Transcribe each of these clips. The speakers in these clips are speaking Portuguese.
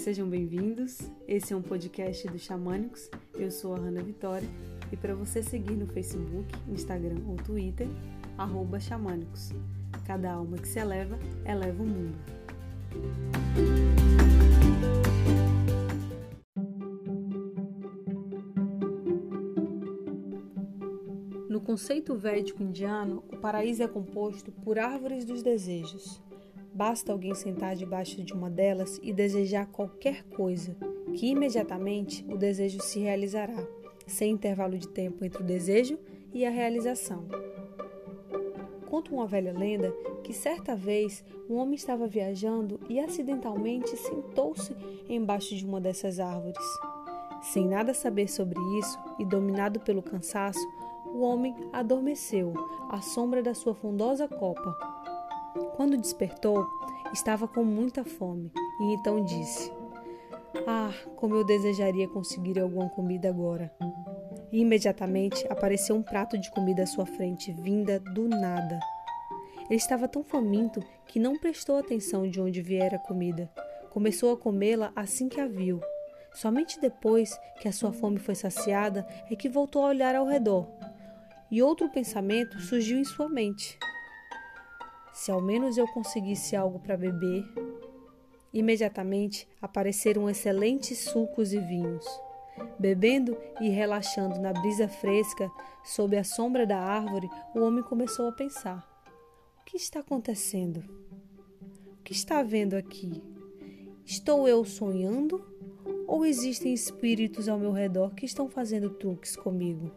sejam bem-vindos. Esse é um podcast do Xamânicos. Eu sou a Hanna Vitória e para você seguir no Facebook, Instagram ou Twitter, Xamânicos. Cada alma que se eleva, eleva o mundo. No conceito védico indiano, o paraíso é composto por árvores dos desejos. Basta alguém sentar debaixo de uma delas e desejar qualquer coisa, que imediatamente o desejo se realizará, sem intervalo de tempo entre o desejo e a realização. Conta uma velha lenda que certa vez um homem estava viajando e acidentalmente sentou-se embaixo de uma dessas árvores. Sem nada saber sobre isso e dominado pelo cansaço, o homem adormeceu à sombra da sua frondosa copa. Quando despertou, estava com muita fome e então disse: Ah, como eu desejaria conseguir alguma comida agora. E imediatamente apareceu um prato de comida à sua frente, vinda do nada. Ele estava tão faminto que não prestou atenção de onde viera a comida. Começou a comê-la assim que a viu. Somente depois que a sua fome foi saciada é que voltou a olhar ao redor e outro pensamento surgiu em sua mente. Se ao menos eu conseguisse algo para beber. Imediatamente apareceram excelentes sucos e vinhos. Bebendo e relaxando na brisa fresca, sob a sombra da árvore, o homem começou a pensar: O que está acontecendo? O que está havendo aqui? Estou eu sonhando? Ou existem espíritos ao meu redor que estão fazendo truques comigo?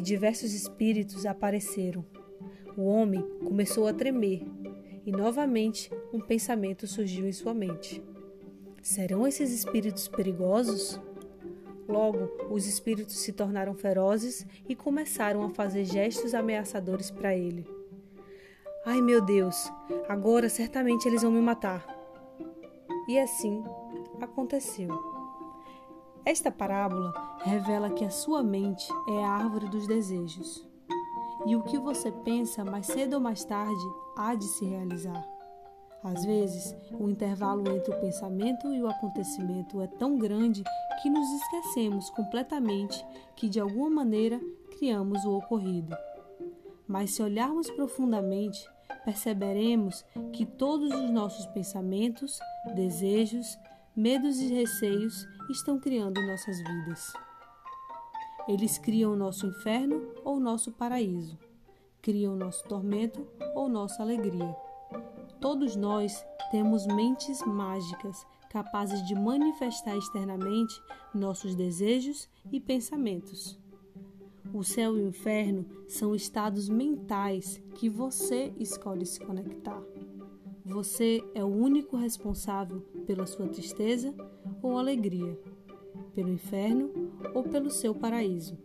e diversos espíritos apareceram. O homem começou a tremer e novamente um pensamento surgiu em sua mente: Serão esses espíritos perigosos? Logo, os espíritos se tornaram ferozes e começaram a fazer gestos ameaçadores para ele. Ai meu Deus, agora certamente eles vão me matar. E assim aconteceu. Esta parábola revela que a sua mente é a árvore dos desejos. E o que você pensa, mais cedo ou mais tarde, há de se realizar. Às vezes, o intervalo entre o pensamento e o acontecimento é tão grande que nos esquecemos completamente que, de alguma maneira, criamos o ocorrido. Mas, se olharmos profundamente, perceberemos que todos os nossos pensamentos, desejos, medos e receios estão criando nossas vidas. Eles criam nosso inferno ou nosso paraíso, criam nosso tormento ou nossa alegria. Todos nós temos mentes mágicas capazes de manifestar externamente nossos desejos e pensamentos. O céu e o inferno são estados mentais que você escolhe se conectar. Você é o único responsável pela sua tristeza ou alegria, pelo inferno ou pelo seu paraíso.